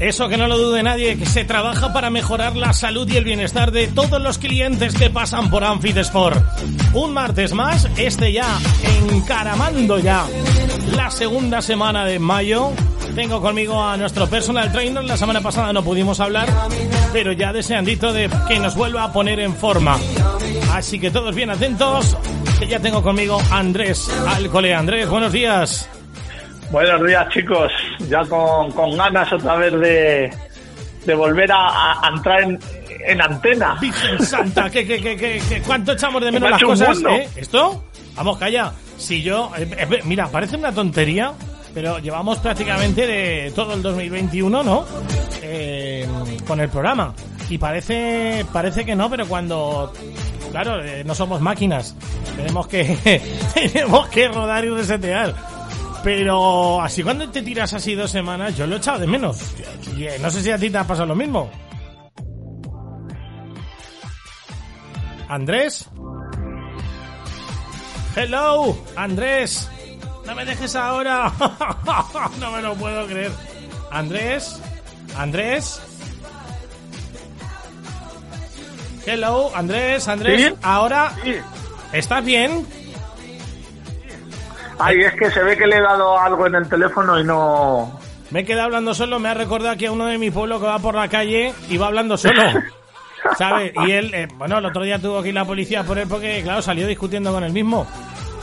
Eso que no lo dude nadie, que se trabaja para mejorar la salud y el bienestar de todos los clientes que pasan por Amfit Sport. Un martes más, este ya encaramando ya la segunda semana de mayo. Tengo conmigo a nuestro personal trainer. La semana pasada no pudimos hablar, pero ya deseandito de que nos vuelva a poner en forma. Así que todos bien atentos, que ya tengo conmigo Andrés Alcole. Andrés, buenos días. Buenos días, chicos. Ya con, con ganas otra vez de, de volver a, a entrar en, en antena. Virgen Santa, que, que, que, que, cuánto echamos de menos las cosas, ¿eh? ¿Esto? Vamos, calla. Si yo, eh, eh, mira, parece una tontería, pero llevamos prácticamente de todo el 2021, ¿no? Eh, con el programa. Y parece, parece que no, pero cuando, claro, eh, no somos máquinas. Tenemos que, tenemos que rodar y resetear. Pero así cuando te tiras así dos semanas, yo lo he echado de menos. Eh, no sé si a ti te ha pasado lo mismo. Andrés. Hello, Andrés. No me dejes ahora. no me lo puedo creer. Andrés. Andrés. Hello, Andrés, Andrés. ¿Sí? Ahora. ¿estás bien? Ay, es que se ve que le he dado algo en el teléfono y no. Me he quedado hablando solo, me ha recordado aquí a uno de mi pueblo que va por la calle y va hablando solo. ¿Sabes? Y él, eh, bueno, el otro día tuvo que ir la policía por él porque, claro, salió discutiendo con él mismo.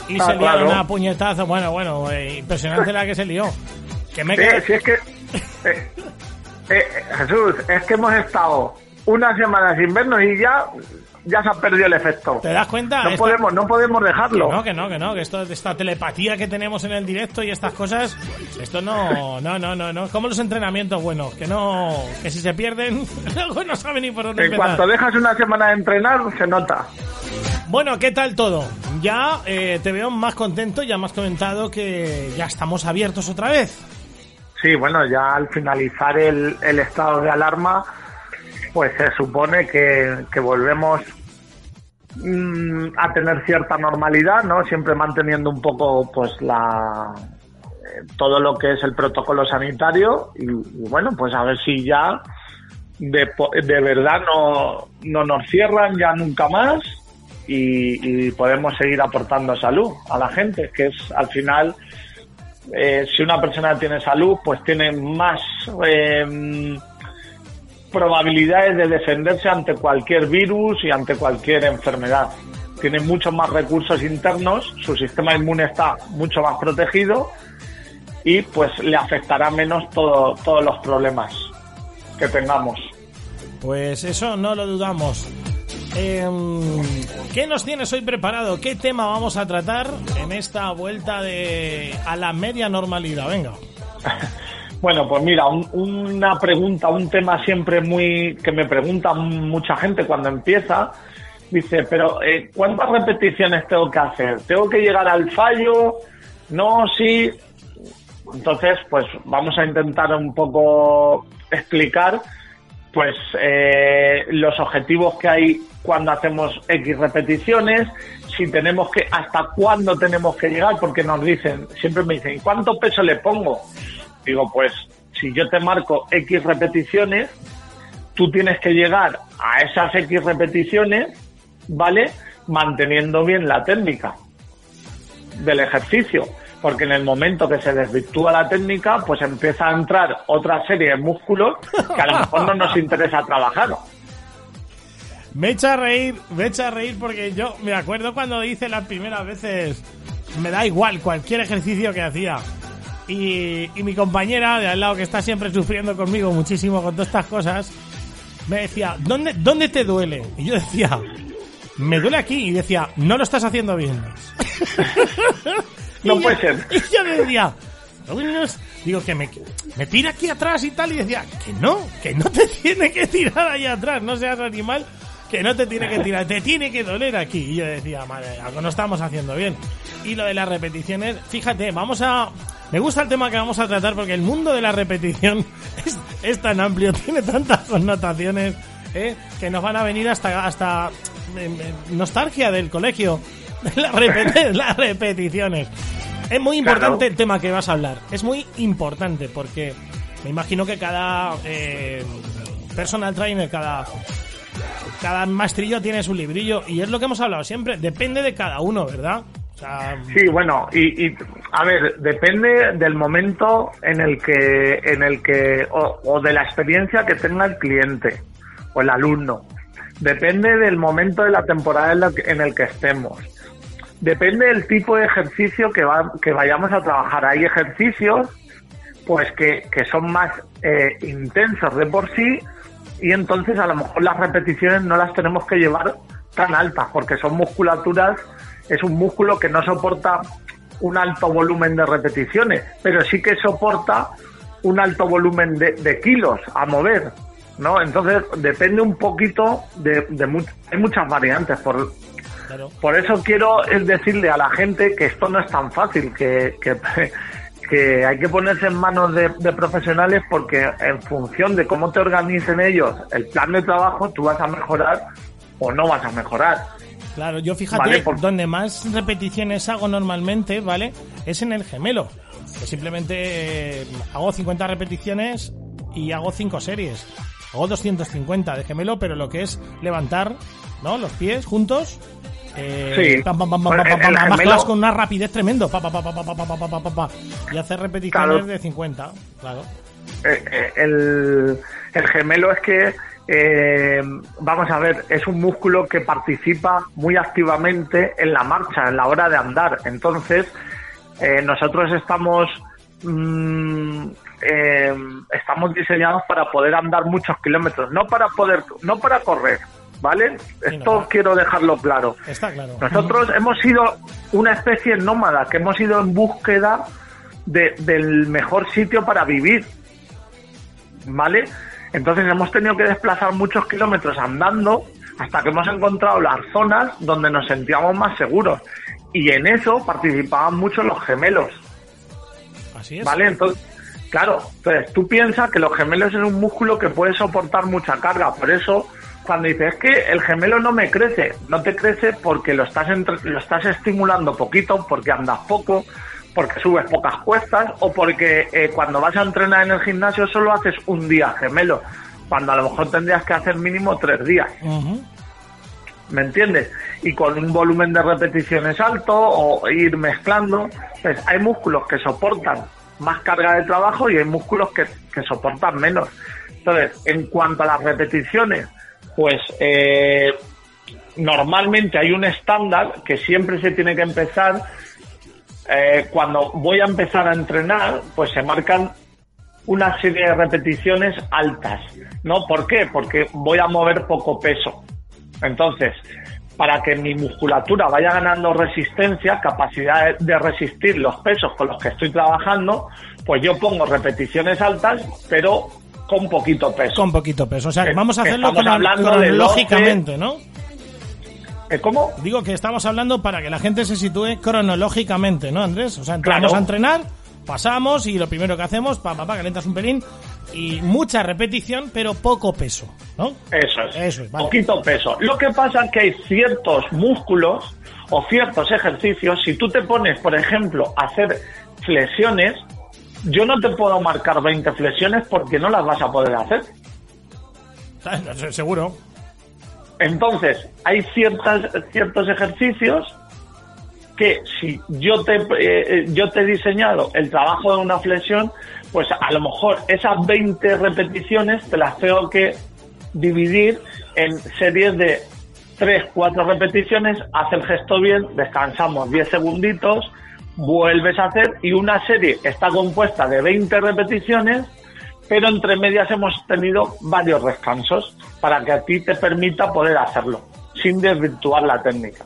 Y Ah, se liaron claro. a puñetazo. Bueno, bueno, eh, impresionante la que se lió. Que me Sí, quedado- si es que. eh, eh, Jesús, es que hemos estado una semana sin vernos y ya, ya se ha perdido el efecto. ¿Te das cuenta? No Esta- podemos, no podemos dejarlo. Que no, que no, que no, que esto, esta telepatía que tenemos en el directo y estas cosas, esto no, no, no, no, no, como los entrenamientos buenos, que no, que si se pierden, luego no saben ni por dónde En empezar. cuanto dejas una semana de entrenar, se nota. Bueno, ¿qué tal todo? Ya eh, te veo más contento, ya me has comentado que ya estamos abiertos otra vez. Sí, bueno, ya al finalizar el, el estado de alarma, pues se supone que, que volvemos mm, a tener cierta normalidad, ¿no? Siempre manteniendo un poco, pues, la eh, todo lo que es el protocolo sanitario y, y bueno, pues a ver si ya de, de verdad no, no nos cierran ya nunca más y, y podemos seguir aportando salud a la gente, que es al final eh, si una persona tiene salud, pues tiene más eh, probabilidades de defenderse ante cualquier virus y ante cualquier enfermedad. Tiene muchos más recursos internos, su sistema inmune está mucho más protegido y pues le afectará menos todo- todos los problemas que tengamos. Pues eso no lo dudamos. Em, ¿Qué nos tienes hoy preparado? ¿Qué tema vamos a tratar en esta vuelta de a la media normalidad? Venga. Bueno, pues mira, un- una pregunta, un tema siempre muy que me pregunta mucha gente cuando empieza, dice, pero eh, ¿cuántas repeticiones tengo que hacer? ¿Tengo que llegar al fallo? No, sí. Entonces, pues vamos a intentar un poco explicar, pues eh, los objetivos que hay cuando hacemos X repeticiones, si tenemos que, hasta cuándo tenemos que llegar, porque nos dicen, siempre me dicen, ¿y cuánto peso le pongo? Digo, pues si yo te marco X repeticiones, tú tienes que llegar a esas X repeticiones, ¿vale? Manteniendo bien la técnica del ejercicio. Porque en el momento que se desvirtúa la técnica, pues empieza a entrar otra serie de músculos que a lo mejor no nos interesa trabajar. Me echa a reír, me echa a reír porque yo me acuerdo cuando hice las primeras veces, me da igual cualquier ejercicio que hacía. Y, y mi compañera de al lado que está siempre sufriendo conmigo muchísimo con todas estas cosas, me decía, ¿dónde, ¿dónde te duele? Y yo decía, me duele aquí. Y decía, no lo estás haciendo bien. No puede ser. Y yo decía, digo que me, me tira aquí atrás y tal. Y decía, que no, que no te tiene que tirar ahí atrás, no seas animal, que no te tiene que tirar, te tiene que doler aquí. Y yo decía, madre, algo no estamos haciendo bien. Y lo de las repeticiones, fíjate, vamos a... Me gusta el tema que vamos a tratar porque el mundo de la repetición es, es tan amplio, tiene tantas connotaciones, ¿eh? que nos van a venir hasta, hasta eh, eh, nostalgia del colegio. Las, repet- las repeticiones. Es muy importante Claro. el tema que vas a hablar. Es muy importante porque me imagino que cada eh, personal trainer, cada cada maestrillo tiene su librillo y es lo que hemos hablado siempre, depende de cada uno, ¿verdad? Sí, bueno, y, a ver, depende del momento en el que, en el que, o, de la experiencia que tenga el cliente o el alumno. Depende del momento de la temporada en, el que estemos. Depende del tipo de ejercicio que, va, que vayamos a trabajar. Hay ejercicios, pues, que, que son más eh, intensos de por sí y entonces a lo mejor las repeticiones no las tenemos que llevar tan altas porque son musculaturas es un músculo que no soporta un alto volumen de repeticiones, pero sí que soporta un alto volumen de, kilos a mover, ¿no? Entonces depende un poquito de, de hay muchas variantes. Por, por eso quiero decirle a la gente que esto no es tan fácil, que, que, que hay que ponerse en manos de, de, profesionales porque en función de cómo te organicen ellos el plan de trabajo, tú vas a mejorar o no vas a mejorar. Claro, yo fíjate, donde más repeticiones hago normalmente, ¿vale? Es en el gemelo. simplemente eh, hago 50 repeticiones y hago 5 series. Hago 250 de gemelo, pero lo que es levantar, ¿no? Los pies juntos. Eh, pam, pam, pam, pam, con una rapidez tremendo. Pa, pa, pa, y hacer repeticiones de 50, claro. el, el gemelo es que eh, vamos a ver, es un músculo que participa muy activamente en la marcha, en la hora de andar. Entonces, eh, nosotros estamos mm, eh, estamos diseñados para poder andar muchos kilómetros, no para poder, no para correr, ¿vale? Esto quiero dejarlo claro. Está claro. Nosotros hemos sido una especie nómada, que hemos ido en búsqueda del mejor sitio para vivir, ¿vale? Entonces hemos tenido que desplazar muchos kilómetros andando hasta que hemos encontrado las zonas donde nos sentíamos más seguros. Y en eso participaban mucho los gemelos. Así es. ¿Vale? Entonces, claro, entonces tú piensas que los gemelos es un músculo que puede soportar mucha carga. Por eso, cuando dices es que el gemelo no me crece, no te crece porque lo estás, lo estás estimulando poquito, porque andas poco, porque subes pocas cuestas o porque eh, cuando vas a entrenar en el gimnasio solo haces un día gemelo, cuando a lo mejor tendrías que hacer mínimo tres días. ¿Me entiendes? Y con un volumen de repeticiones alto o ir mezclando, pues hay músculos que soportan más carga de trabajo y hay músculos que, que soportan menos. Entonces, en cuanto a las repeticiones, pues eh, normalmente hay un estándar que siempre se tiene que empezar eh, cuando voy a empezar a entrenar, pues se marcan una serie de repeticiones altas, ¿no? ¿Por qué? Porque voy a mover poco peso. Entonces, para que mi musculatura vaya ganando resistencia, capacidad de resistir los pesos con los que estoy trabajando, pues yo pongo repeticiones altas, pero con poquito peso. Con poquito peso. O sea, vamos a hacerlo lógicamente, ¿no? ¿Eh, ¿Cómo? Digo que estamos hablando para que la gente se sitúe cronológicamente, ¿no, Andrés? O sea, entramos a entrenar, pasamos y lo primero que hacemos, pa, pa, pa, calentas un pelín y mucha repetición, pero poco peso, ¿no? Eso es. Eso es, Poquito peso. Lo que pasa es que hay ciertos músculos o ciertos ejercicios, si tú te pones, por ejemplo, a hacer flexiones, yo no te puedo marcar 20 flexiones porque no las vas a poder hacer. Seguro. Entonces, hay ciertas, ciertos ejercicios que si yo te, eh, yo te he diseñado el trabajo de una flexión, pues a lo mejor esas 20 repeticiones te las tengo que dividir en series de 3, 4 repeticiones, hace el gesto bien, descansamos 10 segunditos, vuelves a hacer y una serie está compuesta de 20 repeticiones pero entre medias hemos tenido varios descansos para que a ti te permita poder hacerlo sin desvirtuar la técnica.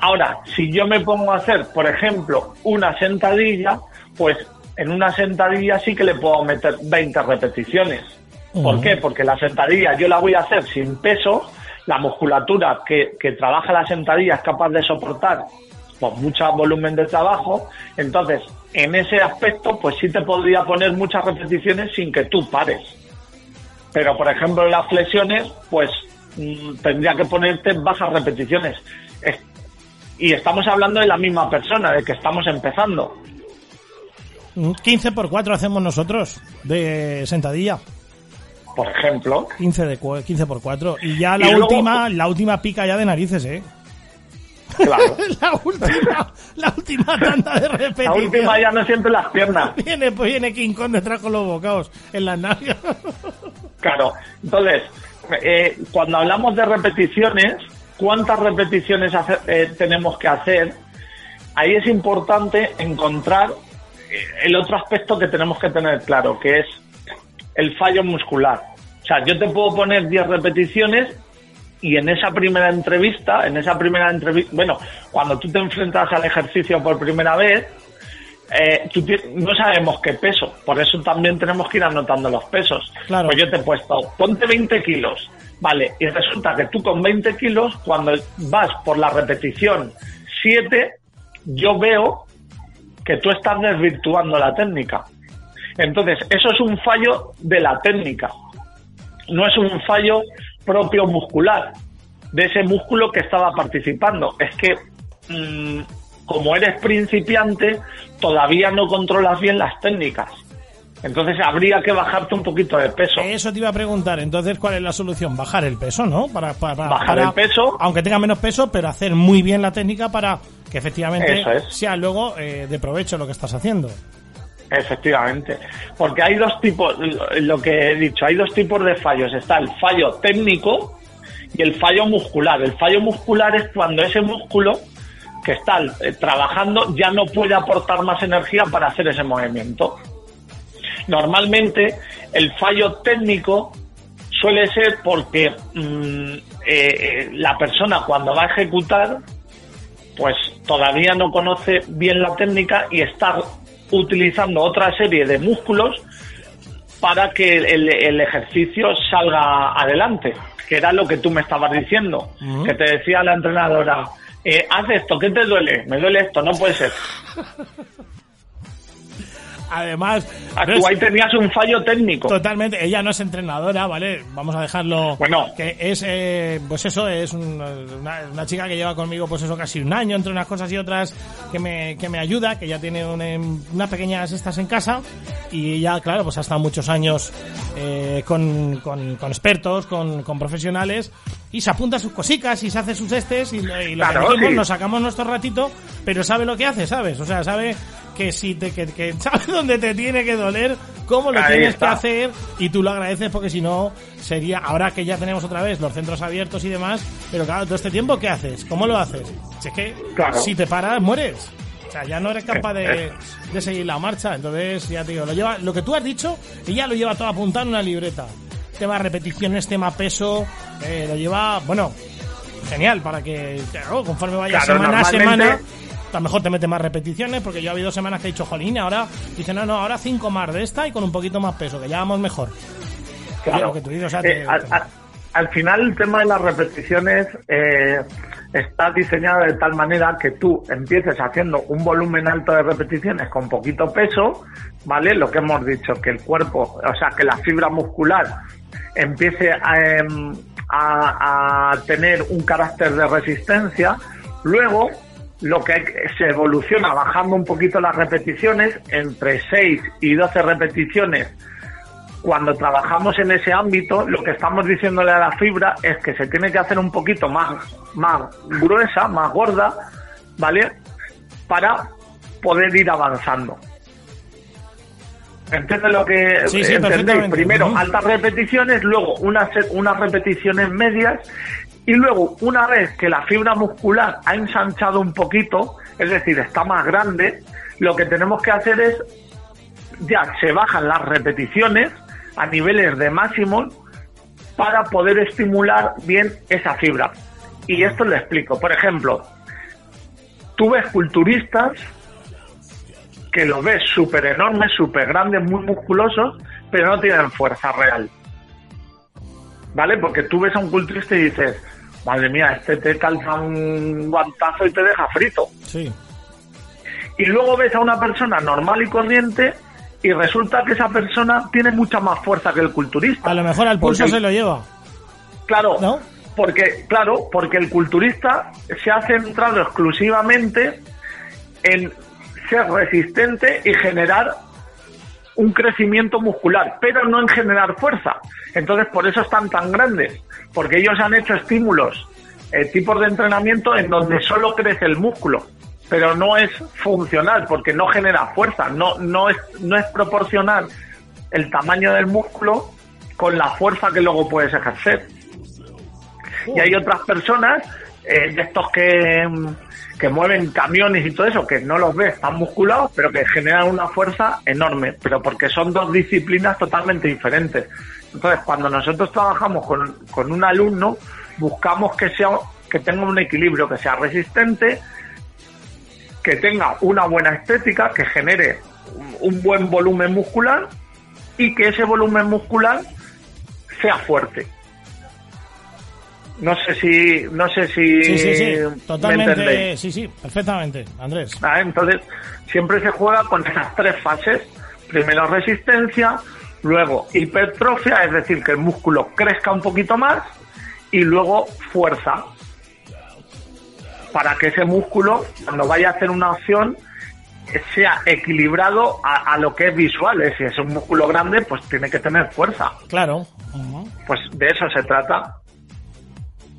Ahora, si yo me pongo a hacer, por ejemplo, una sentadilla, pues en una sentadilla sí que le puedo meter 20 repeticiones. ¿Por qué? Porque la sentadilla yo la voy a hacer sin peso, la musculatura que, que trabaja la sentadilla es capaz de soportar pues, mucho volumen de trabajo, entonces en ese aspecto, pues sí te podría poner muchas repeticiones sin que tú pares. Pero, por ejemplo, en las flexiones, pues mm, tendría que ponerte bajas repeticiones. y estamos hablando de la misma persona, de que estamos empezando. 15 por 4 hacemos nosotros de sentadilla. Por ejemplo. 15, de, 15 por 4. Y ya la última, la última pica ya de narices, ¿eh? Claro. la última, la última tanda de repetición. La última ya no siempre las piernas. Viene, pues viene King Kong detrás con los bocados en las nalgas. Claro. Entonces, eh, cuando hablamos de repeticiones, ¿cuántas repeticiones eh, tenemos que hacer? Ahí es importante encontrar eh, el otro aspecto que tenemos que tener claro, que es el fallo muscular. O sea, yo te puedo poner 10 repeticiones y en esa primera entrevista, en esa primera entrevista, bueno, cuando tú te enfrentas al ejercicio por primera vez, eh, no sabemos qué peso, por eso también tenemos que ir anotando los pesos. Claro. Pues yo te he puesto, ponte 20 kilos, vale, y resulta que tú con 20 kilos, cuando vas por la repetición 7, yo veo que tú estás desvirtuando la técnica. Entonces, eso es un fallo de la técnica, no es un fallo propio muscular, de ese músculo que estaba participando. Es que, mm, como eres principiante, todavía no controlas bien las técnicas. Entonces habría que bajarte un poquito de peso. Eso te iba a preguntar. Entonces, ¿cuál es la solución? Bajar el peso, ¿no? Para, para bajar el peso. Aunque tenga menos peso, pero hacer muy bien la técnica para que efectivamente sea luego eh, de provecho lo que estás haciendo. Efectivamente, porque hay dos tipos, lo que he dicho, hay dos tipos de fallos. Está el fallo técnico y el fallo muscular. El fallo muscular es cuando ese músculo que está eh, trabajando ya no puede aportar más energía para hacer ese movimiento. Normalmente el fallo técnico suele ser porque mm, eh, eh, la persona cuando va a ejecutar pues todavía no conoce bien la técnica y está utilizando otra serie de músculos para que el, ejercicio salga adelante, que era lo que tú me estabas diciendo, que te decía la entrenadora, eh, haz esto, ¿qué te duele? Me duele esto, no puede ser. Además, ahí tenías un fallo técnico. Totalmente. Ella no es entrenadora, ¿vale? Vamos a dejarlo. Bueno. Que es, eh, pues eso, es una, una, chica que lleva conmigo, pues eso, casi un año, entre unas cosas y otras, que me, que me ayuda, que ya tiene unas pequeñas estas en casa. Y ya, claro, pues ha estado muchos años eh, con, con, con, expertos, con, con profesionales y se apunta sus cositas y se hace sus estes y, lo que decimos, nos sacamos nuestro ratito, pero sabe lo que hace, ¿sabes? O sea, sabe que si te, que, que sabe dónde te tiene que doler, cómo lo tienes que hacer y tú lo agradeces porque si no sería, ahora que ya tenemos otra vez los centros abiertos y demás, pero claro, todo este tiempo, ¿qué haces? ¿Cómo lo haces? Si es que si te paras, mueres. O sea, ya no eres capaz de, de seguir la marcha. Entonces, ya te digo, lo, lleva, lo que tú has dicho, ella lo lleva todo apuntado en una libreta tema repeticiones, tema peso, eh, lo lleva, bueno, genial, para que conforme vaya semana a semana, a lo mejor te mete más repeticiones, porque yo ha habido semanas que he dicho, jolín, ahora, dice, no, no, ahora cinco más de esta y con un poquito más peso, que ya vamos mejor. Claro. Eh, al, final el tema de las repeticiones eh, está diseñado de tal manera que tú empieces haciendo un volumen alto de repeticiones con poquito peso, ¿vale? Lo que hemos dicho, que el cuerpo, o sea, que la fibra muscular empiece em, a, tener un carácter de resistencia. Luego, lo que se evoluciona bajando un poquito las repeticiones, entre 6 y 12 repeticiones. Cuando trabajamos en ese ámbito, lo que estamos diciéndole a la fibra es que se tiene que hacer un poquito más, más gruesa, más gorda, ¿vale? Para poder ir avanzando. ¿Entiendes lo que sí, sí, Primero altas repeticiones, luego unas, unas repeticiones medias y luego una vez que la fibra muscular ha ensanchado un poquito, es decir, está más grande, lo que tenemos que hacer es ya se bajan las repeticiones a niveles de máximo para poder estimular bien esa fibra. Y esto lo explico. Por ejemplo, tú ves culturistas que lo ves súper enormes, súper grandes, muy musculosos, pero no tienen fuerza real. ¿Vale? Porque tú ves a un culturista y dices, madre mía, este te calza un guantazo y te deja frito. Sí. Y luego ves a una persona normal y corriente y resulta que esa persona tiene mucha más fuerza que el culturista. A lo mejor al pulso se lo lleva. Claro, ¿No? porque claro, porque el culturista se ha centrado exclusivamente en ser resistente y generar un crecimiento muscular, pero no en generar fuerza. Entonces, por eso están tan grandes, porque ellos han hecho estímulos, eh, tipos de entrenamiento en donde solo crece el músculo, pero no es funcional, porque no genera fuerza, no, no, es, no es proporcional el tamaño del músculo con la fuerza que luego puedes ejercer. Y hay otras personas, eh, de estos que, que mueven camiones y todo eso, que no los ves tan musculados, pero que generan una fuerza enorme, pero porque son dos disciplinas totalmente diferentes. Entonces, cuando nosotros trabajamos con, con un alumno, buscamos que sea que tenga un equilibrio, que sea resistente, que tenga una buena estética, que genere un buen volumen muscular y que ese volumen muscular sea fuerte. No sé si, no sé si. Sí, sí, sí, totalmente. Sí, sí, perfectamente, Andrés. Ah, entonces, siempre se juega con esas tres fases. Primero resistencia, luego hipertrofia, es decir, que el músculo crezca un poquito más, y luego fuerza. Para que ese músculo, cuando vaya a hacer una acción, sea equilibrado a, lo que es visual. Si es un músculo grande, pues tiene que tener fuerza. Claro. Pues de eso se trata.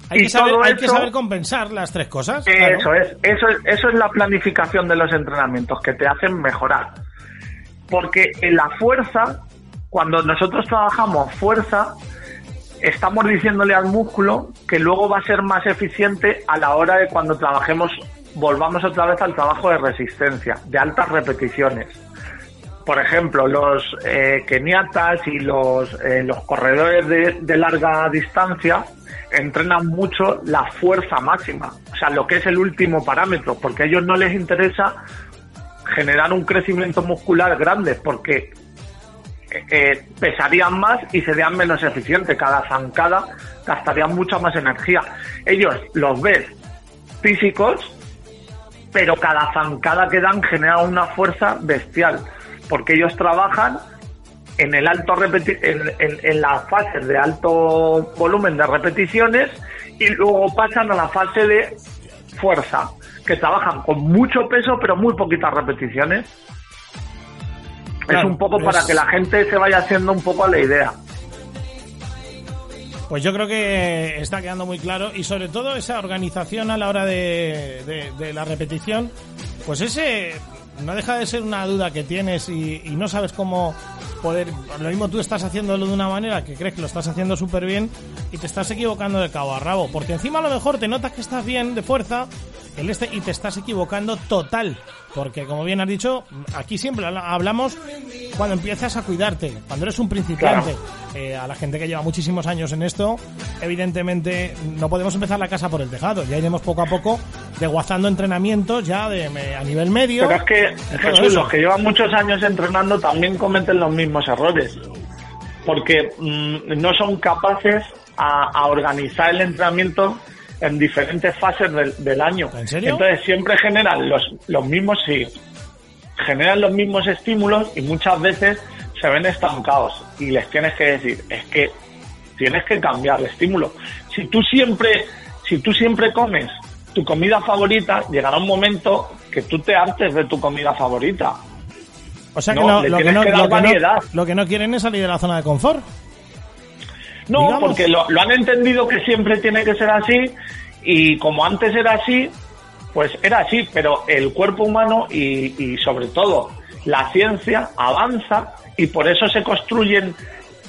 Hay, que saber, hay que saber compensar las tres cosas. Eso es, eso es, eso es la planificación de los entrenamientos que te hacen mejorar. Porque en la fuerza, cuando nosotros trabajamos fuerza, estamos diciéndole al músculo que luego va a ser más eficiente a la hora de cuando trabajemos volvamos otra vez al trabajo de resistencia, de altas repeticiones. Por ejemplo, los eh, keniatas y los, eh, los corredores de, larga distancia entrenan mucho la fuerza máxima, o sea, lo que es el último parámetro, porque a ellos no les interesa generar un crecimiento muscular grande, porque eh, pesarían más y serían menos eficientes. Cada zancada gastarían mucha más energía. Ellos los ven físicos pero cada zancada que dan genera una fuerza bestial, porque ellos trabajan en el alto en, en, las fases de alto volumen de repeticiones y luego pasan a la fase de fuerza, que trabajan con mucho peso pero muy poquitas repeticiones. es un poco para que la gente se vaya haciendo un poco a la idea. Pues yo creo que está quedando muy claro y sobre todo esa organización a la hora de, la repetición, pues ese no deja de ser una duda que tienes y, no sabes cómo poder... Lo mismo tú estás haciéndolo de una manera que crees que lo estás haciendo súper bien y te estás equivocando de cabo a rabo, porque encima a lo mejor te notas que estás bien de fuerza el este y te estás equivocando total porque como bien has dicho, aquí siempre hablamos cuando empiezas a cuidarte, cuando eres un principiante. Eh, a la gente que lleva muchísimos años en esto, evidentemente no podemos empezar la casa por el tejado, ya iremos poco a poco desguazando entrenamientos ya de, a nivel medio. Pero es que Jesús, los que llevan muchos años entrenando también cometen los mismos errores, porque mm, no son capaces a organizar el entrenamiento en diferentes fases del, año. Entonces siempre generan los, los mismos, sí, generan los mismos estímulos y muchas veces se ven estancados y les tienes que decir, es que tienes que cambiar el estímulo. Si tú siempre, si tú siempre comes tu comida favorita, llegará un momento que tú te hartes de tu comida favorita. O sea que, lo, que no, lo, que no, quieren es salir de la zona de confort. No, porque lo, han entendido que siempre tiene que ser así y como antes era así, pues era así, pero el cuerpo humano y, y sobre todo la ciencia avanza y por eso se construyen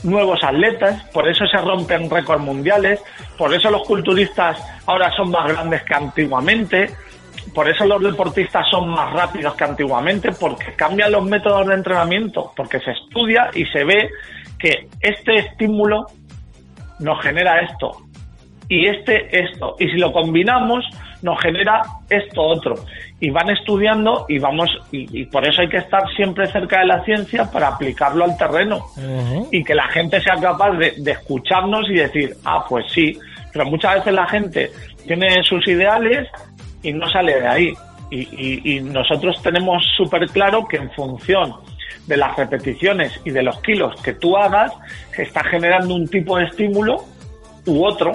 nuevos atletas, por eso se rompen récords mundiales, por eso los culturistas ahora son más grandes que antiguamente, por eso los deportistas son más rápidos que antiguamente, porque cambian los métodos de entrenamiento, porque se estudia y se ve que este estímulo nos genera esto y este esto. Y si lo combinamos, nos genera esto otro. Y van estudiando y vamos, y, por eso hay que estar siempre cerca de la ciencia para aplicarlo al terreno. Y que la gente sea capaz de, escucharnos y decir, ah, pues sí. Pero muchas veces la gente tiene sus ideales y no sale de ahí. Y, y nosotros tenemos súper claro que en función de las repeticiones y de los kilos que tú hagas, se está generando un tipo de estímulo u otro.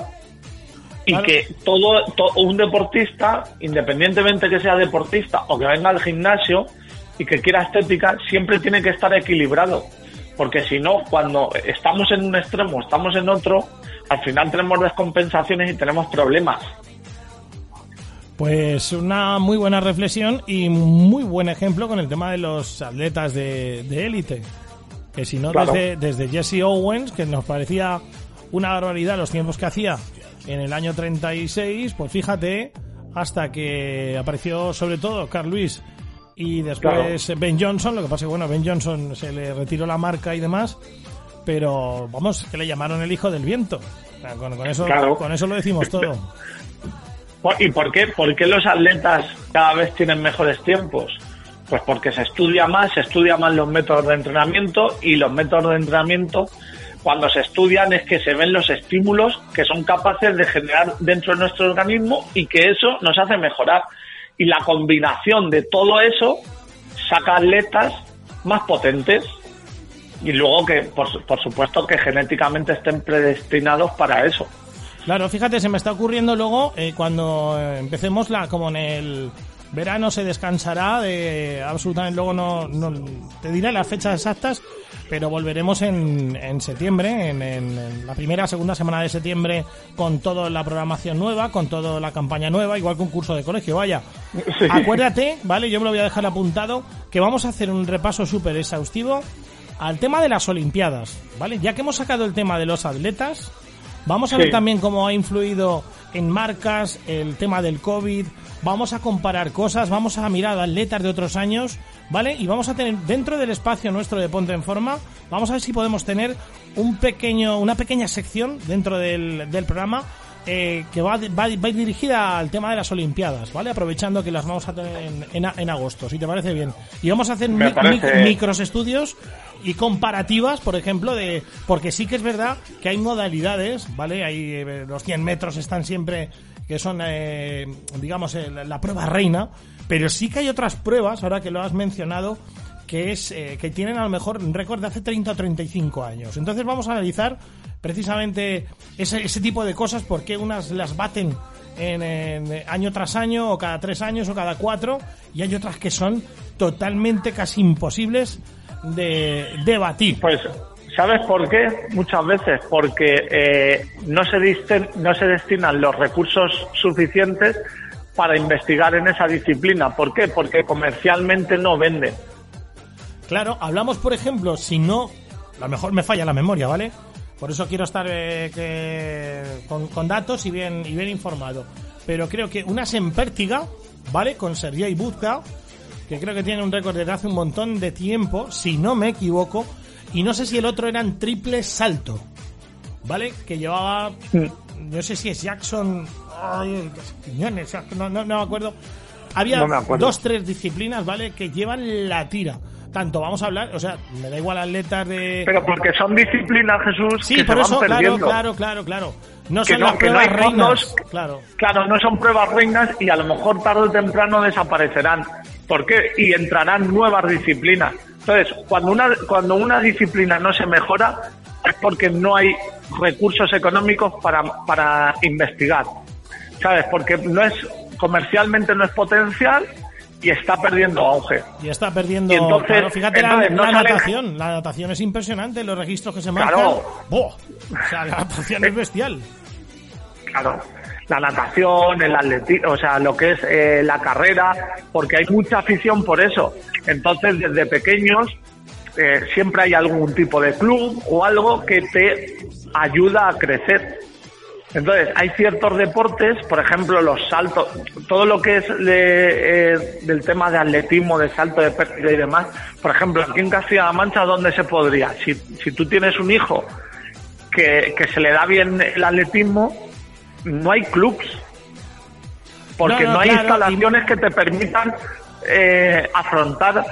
Y que todo, un deportista, independientemente que sea deportista o que venga al gimnasio, y que quiera estética, siempre tiene que estar equilibrado. Porque si no, cuando estamos en un extremo, estamos en otro, al final tenemos descompensaciones y tenemos problemas. Pues una muy buena reflexión y muy buen ejemplo con el tema de los atletas de élite. que si no, desde, desde Jesse Owens, que nos parecía una barbaridad los tiempos que hacía en el año 36, pues fíjate, hasta que apareció sobre todo Carl Lewis y después Ben Johnson, lo que pasa es que bueno, Ben Johnson se le retiró la marca y demás, pero vamos, que le llamaron el hijo del viento. con, eso, con eso lo decimos todo. ¿Y por qué, por qué los atletas cada vez tienen mejores tiempos? Pues porque se estudia más, se estudia más los métodos de entrenamiento y los métodos de entrenamiento cuando se estudian es que se ven los estímulos que son capaces de generar dentro de nuestro organismo y que eso nos hace mejorar. Y la combinación de todo eso saca atletas más potentes y luego que, por, por supuesto, que genéticamente estén predestinados para eso. Claro, fíjate, se me está ocurriendo luego eh, cuando empecemos la, como en el verano se descansará de absolutamente luego no, no te diré las fechas exactas pero volveremos en, en septiembre en, en, la primera segunda semana de septiembre con toda la programación nueva con toda la campaña nueva igual que un curso de colegio vaya. Acuérdate vale yo me lo voy a dejar apuntado que vamos a hacer un repaso súper exhaustivo al tema de las olimpiadas vale ya que hemos sacado el tema de los atletas Vamos a ver también cómo ha influido en marcas el tema del COVID. Vamos a comparar cosas, vamos a mirar atletas de otros años, ¿vale? Y vamos a tener dentro del espacio nuestro de Ponte en Forma, vamos a ver si podemos tener un pequeño, una pequeña sección dentro del, del programa eh, que va, va, va, dirigida al tema de las Olimpiadas, ¿vale? Aprovechando que las vamos a tener en, en, en agosto, si te parece bien. Y vamos a hacer mi, parece... mi, micros estudios y comparativas, por ejemplo, de porque sí que es verdad que hay modalidades, ¿vale? Hay eh, los 100 metros están siempre que son, eh, digamos, eh, la, la, prueba reina, pero sí que hay otras pruebas, ahora que lo has mencionado, que es eh, que tienen a lo mejor un récord de hace 30 o 35 años. Entonces vamos a analizar precisamente ese, ese tipo de cosas, por qué unas las baten en, en, año tras año, o cada tres años, o cada cuatro, y hay otras que son totalmente casi imposibles de debatir. Pues, ¿sabes por qué? Muchas veces, porque eh, no, se disten, no se destinan los recursos suficientes para investigar en esa disciplina. ¿Por qué? Porque comercialmente no venden. Claro, hablamos, por ejemplo, si no, a lo mejor me falla la memoria, ¿vale? Por eso quiero estar eh, que, con, con, datos y bien, y bien informado. Pero creo que una Sempértiga, ¿vale? Con Sergei Budka, que creo que tiene un récord desde hace un montón de tiempo, si no me equivoco, y no sé si el otro era en triple salto, ¿vale? Que llevaba, no sé si es Jackson, ay, no, no, no me acuerdo. Había no me acuerdo. dos, tres disciplinas, ¿vale? Que llevan la tira tanto vamos a hablar, o sea, me da igual atletas de. Pero porque son disciplinas, Jesús. Sí, que por se eso, van claro, claro, claro, claro. No son que no, las pruebas no reinas. Fondos, claro. claro, no son pruebas reinas y a lo mejor tarde o temprano desaparecerán. ¿Por qué? Y entrarán nuevas disciplinas. Entonces, cuando una, cuando una disciplina no se mejora, es porque no hay recursos económicos para, para investigar. ¿Sabes? Porque no es comercialmente no es potencial y está perdiendo auge. Y está perdiendo. Y entonces, claro, fíjate entonces, la, no la natación. La natación es impresionante, los registros que se marcan. Claro. ¡Boh! O sea, la natación es bestial. Claro. La natación, el atletismo, o sea, lo que es eh, la carrera, porque hay mucha afición por eso. Entonces, desde pequeños, eh, siempre hay algún tipo de club o algo que te ayuda a crecer. Entonces, hay ciertos deportes, por ejemplo, los saltos, todo lo que es de, eh, del tema de atletismo, de salto de pérdida y demás. Por ejemplo, aquí en Castilla-La Mancha, ¿dónde se podría? Si, si tú tienes un hijo que, que se le da bien el atletismo, no hay clubs. Porque no, no, no hay claro, instalaciones y... que te permitan eh, afrontar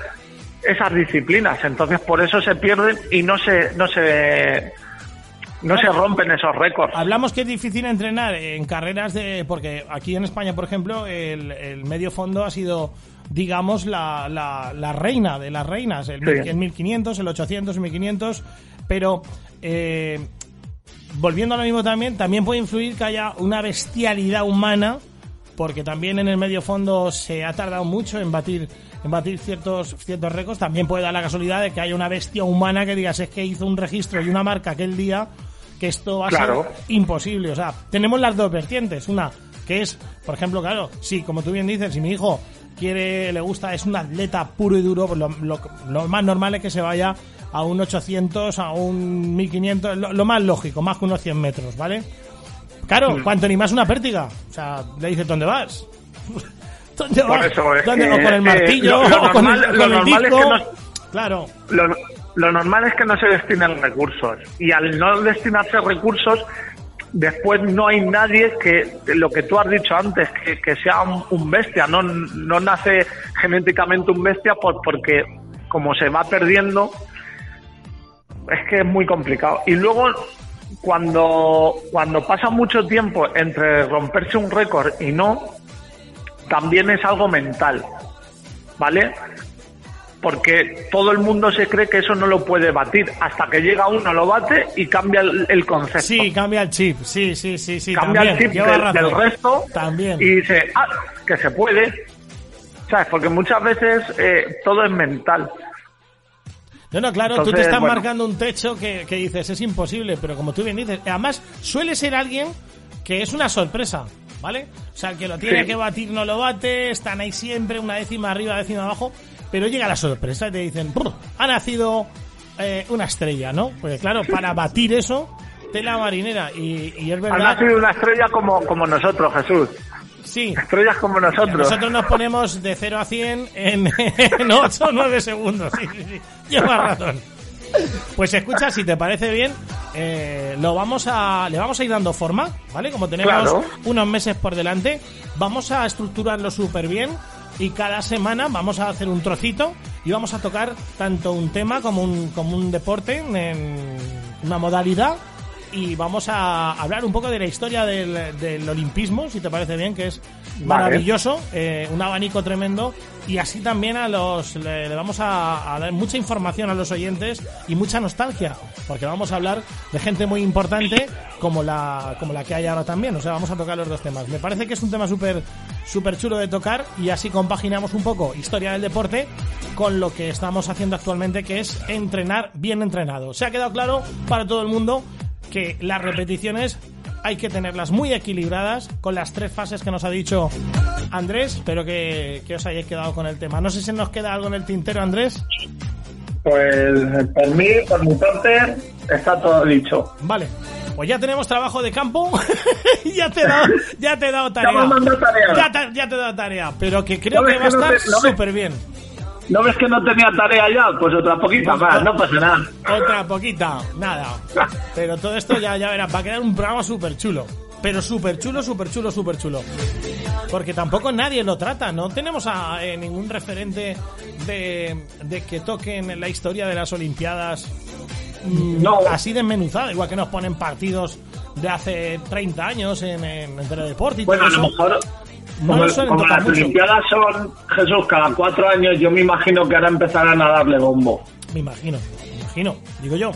esas disciplinas. Entonces, por eso se pierden y no se, no se, no se rompen esos récords. Hablamos que es difícil entrenar en carreras de. Porque aquí en España, por ejemplo, el, el medio fondo ha sido, digamos, la, la, la reina de las reinas. El, sí. el 1500, el 800, el 1500. Pero. Eh, volviendo a lo mismo también, también puede influir que haya una bestialidad humana porque también en el medio fondo se ha tardado mucho en batir en batir ciertos ciertos récords. También puede dar la casualidad de que haya una bestia humana que digas es que hizo un registro y una marca aquel día que esto va a Claro. ser imposible. O sea, tenemos las dos vertientes. Una que es, por ejemplo, claro, sí, como tú bien dices, si mi hijo quiere, le gusta, es un atleta puro y duro, lo, lo- lo más normal es que se vaya a un 800, a un 1500, lo, lo más lógico, más que unos 100 metros, ¿vale? Claro, cuanto ni más una pértiga. O sea, le dices, ¿dónde vas? ¿Dónde vas? eso es ¿Dónde- que, o con el eh, martillo, lo- lo o con el, normal- con lo el normal es disco. que no- Claro. Lo, lo normal es que no se destinen recursos. Y al no destinarse recursos, después no hay nadie que, lo que tú has dicho antes, que, sea un, un bestia. No, no nace genéticamente un bestia por, porque como se va perdiendo, es que es muy complicado. Y luego, cuando, cuando pasa mucho tiempo entre romperse un récord y no, también es algo mental. ¿Vale? Porque todo el mundo se cree que eso no lo puede batir hasta que llega uno lo bate y cambia el, el concepto Sí, cambia el chip. Sí, sí, sí, sí. cambia también. el chip del, resto También. y dice ah que se puede sabes porque muchas veces eh, todo es mental No, no, claro, tú te Entonces, estás bueno. marcando un techo que, que dices es imposible, pero como tú bien dices, además suele ser alguien que es una sorpresa, ¿vale? O sea, el que lo tiene Sí. que batir no lo bate, están ahí siempre, una décima arriba, décima abajo, pero llega la sorpresa y te dicen, "Brr, ha nacido eh, una estrella, ¿no? Porque claro, para batir eso, tela marinera, y, y es ha verdad, nacido una estrella como, como nosotros Jesús sí, estrellas como nosotros Nosotros nos ponemos de 0 a 100 en, en 8 o 9 segundos. Sí, sí, sí. Llevas razón. Pues escucha, si te parece bien, eh, lo vamos a, le vamos a ir dando forma, ¿vale? Como tenemos Claro. unos meses por delante, vamos a estructurarlo súper bien y cada semana vamos a hacer un trocito y vamos a tocar tanto un tema como un, como un deporte en una modalidad y vamos a hablar un poco de la historia del, del olimpismo, si te parece bien, que es maravilloso, eh, un abanico tremendo y así también a los le, le vamos a, a dar mucha información a los oyentes y mucha nostalgia, porque vamos a hablar de gente muy importante como la como la que hay ahora también, o sea, vamos a tocar los dos temas. Me parece que es un tema súper súper chulo de tocar y así compaginamos un poco historia del deporte con lo que estamos haciendo actualmente, que es entrenar bien entrenado. ¿Se ha quedado claro para todo el mundo? Que las repeticiones hay que tenerlas muy equilibradas con las tres fases que nos ha dicho Andrés. Espero que, que os hayáis quedado con el tema. No sé si nos queda algo en el tintero, Andrés. pues por mí por mi parte está todo dicho Vale. Pues ya tenemos trabajo de campo. ya te he dado, ya te he dado tarea. Ya te, ya te he dado tarea. Pero que creo No, que va a no estar no súper bien. ¿No ves que no tenía tarea ya? Pues otra poquita más, no pasa nada. Otra poquita, nada. Pero todo esto ya, ya verás, va a quedar un programa súper chulo. Pero súper chulo, súper chulo, súper chulo. Porque tampoco nadie lo trata, no tenemos a eh, ningún referente de, de que toquen la historia de las Olimpiadas mm, No. así desmenuzada, igual que nos ponen partidos de hace 30 años en, en, en Teledeporte y Bueno, todo a lo eso. mejor, No como, lo suelen como tocar las mucho. Olimpiadas son, Jesús, cada cuatro años, yo me imagino que ahora empezarán a darle bombo. Me imagino, me imagino, digo yo.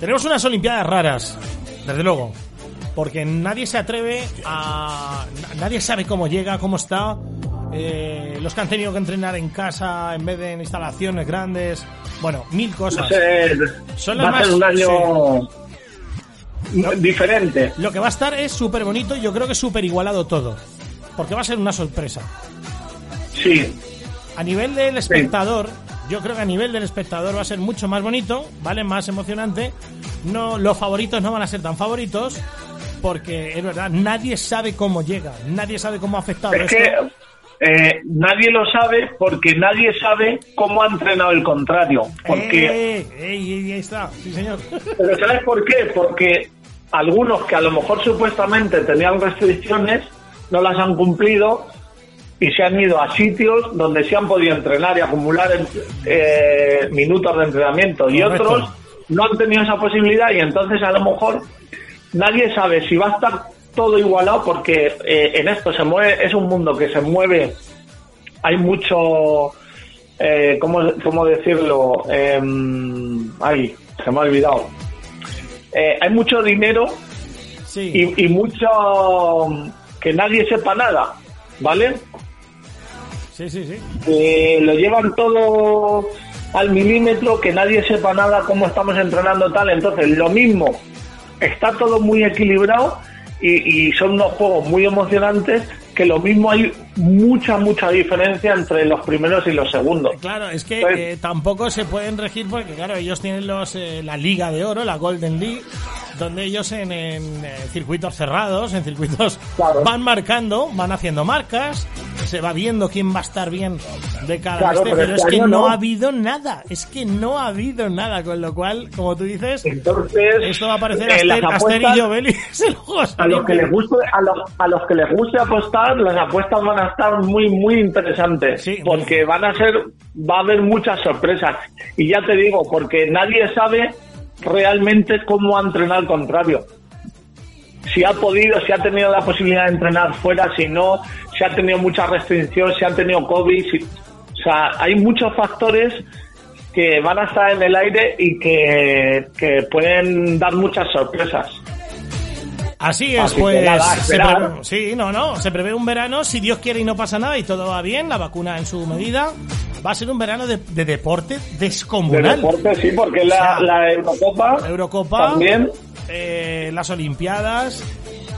Tenemos unas Olimpiadas raras, desde luego. Porque nadie se atreve a. na- Nadie sabe cómo llega, cómo está. Eh, los que han tenido que entrenar en casa en vez de en instalaciones grandes. Bueno, mil cosas. Son las va a ser más- un año diferente. Lo que va a estar es súper bonito y yo creo que es súper igualado todo. Porque va a ser una sorpresa. Sí, A nivel del espectador, yo creo que a nivel del espectador va a ser mucho más bonito, ¿vale? Más emocionante. No, los favoritos no van a ser tan favoritos, porque es verdad, nadie sabe cómo llega, nadie sabe cómo ha afectado es esto. que eh, nadie lo sabe porque nadie sabe cómo ha entrenado el contrario. Porque, Eh, ey, ahí está, sí señor. pero ¿sabes por qué? Porque algunos que a lo mejor supuestamente tenían restricciones no las han cumplido y se han ido a sitios donde se han podido entrenar y acumular eh, minutos de entrenamiento y Correcto. otros no han tenido esa posibilidad y entonces a lo mejor nadie sabe si va a estar todo igualado porque eh, en esto se mueve es un mundo que se mueve hay mucho eh, ¿cómo, cómo decirlo Em, ay se me ha olvidado. Eh, hay mucho dinero Sí, y, y mucho que nadie sepa nada. ¿vale? Sí, sí, sí. Eh, lo llevan todo al milímetro, que nadie sepa nada cómo estamos entrenando tal. Entonces, lo mismo, está todo muy equilibrado y, y son unos juegos muy emocionantes que lo mismo hay mucha, mucha diferencia entre los primeros y los segundos. Claro, es que Entonces- eh, tampoco se pueden regir porque, claro, ellos tienen los eh, la Liga de Oro, la Golden League, donde ellos en, en, eh, circuitos cerrados, en circuitos, Claro. van marcando, van haciendo marcas, se va viendo quién va a estar bien de cada Claro, este, pero pero es este que no no. ha habido nada, es que no ha habido nada, con lo cual, como tú dices, Entonces, esto va a parecer eh, las Aster, apuestas- y a los que les Olímpicos. guste a los, a los que les guste apostar las apuestas van a estar muy muy interesantes Sí. porque van a ser va a haber muchas sorpresas y ya te digo porque nadie sabe realmente cómo ha entrenado al contrario si ha podido si ha tenido la posibilidad de entrenar fuera si no si ha tenido mucha restricción si ha tenido covid si- o sea hay muchos factores que van a estar en el aire y que, que pueden dar muchas sorpresas Así es, Así pues. nada, se prevé- sí, no, no. Se prevé un verano, si Dios quiere y no pasa nada y todo va bien, la vacuna en su medida. Va a ser un verano de, de deporte De descomunal. deporte, sí, porque la, O sea, la Eurocopa, Eurocopa, también. eh, las Olimpiadas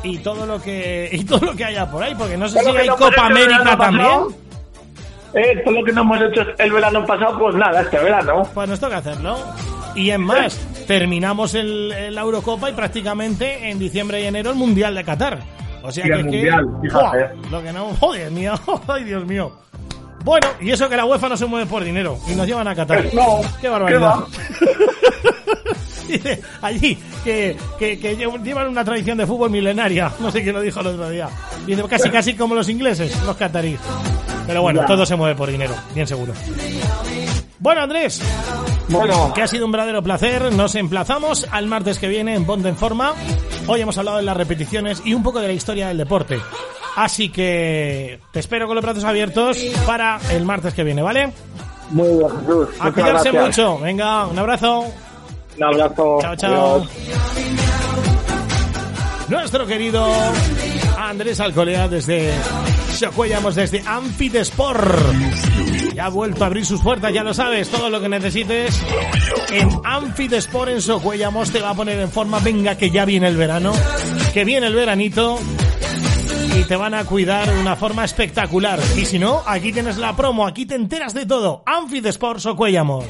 y todo lo que y todo lo que haya por ahí, porque no sé si hay no Copa América también. pasado, Eh, todo lo que no hemos hecho el verano pasado, pues nada, este verano. Pues nos toca hacerlo. Y en más, terminamos el, el la Eurocopa y prácticamente en diciembre y enero el Mundial de Qatar. O sea Y que, el es que- Mundial, fíjate. Lo que no, joder mío, ay Dios mío. Bueno, y eso que la UEFA no se mueve por dinero y nos llevan a Qatar. No, qué barbaridad. Dice, allí, que, que, que llevan una tradición de fútbol milenaria. No sé quién lo dijo el otro día. Dice, casi, casi como los ingleses, los cataríes. Pero bueno, Ya. todo se mueve por dinero, bien seguro. Bueno, Andrés, Bueno, que ha sido un verdadero placer. Nos emplazamos al martes que viene en Ponte en Forma. Hoy hemos hablado de las repeticiones y un poco de la historia del deporte. Así que te espero con los brazos abiertos para el martes que viene, ¿vale? muy bien, Jesús. A cuidarse gracias. mucho. Venga, un abrazo. Un abrazo. Chao, chao. Adiós. Nuestro querido Andrés Alcolea desde Socuellamos, desde Amfitesport. Ha vuelto a abrir sus puertas, ya lo sabes, todo lo que necesites. En Amfitesport en Socuellamos te va a poner en forma, venga que ya viene el verano, que viene el veranito y te van a cuidar de una forma espectacular. Y si no, aquí tienes la promo, aquí te enteras de todo. Amfitesport Socuellamos.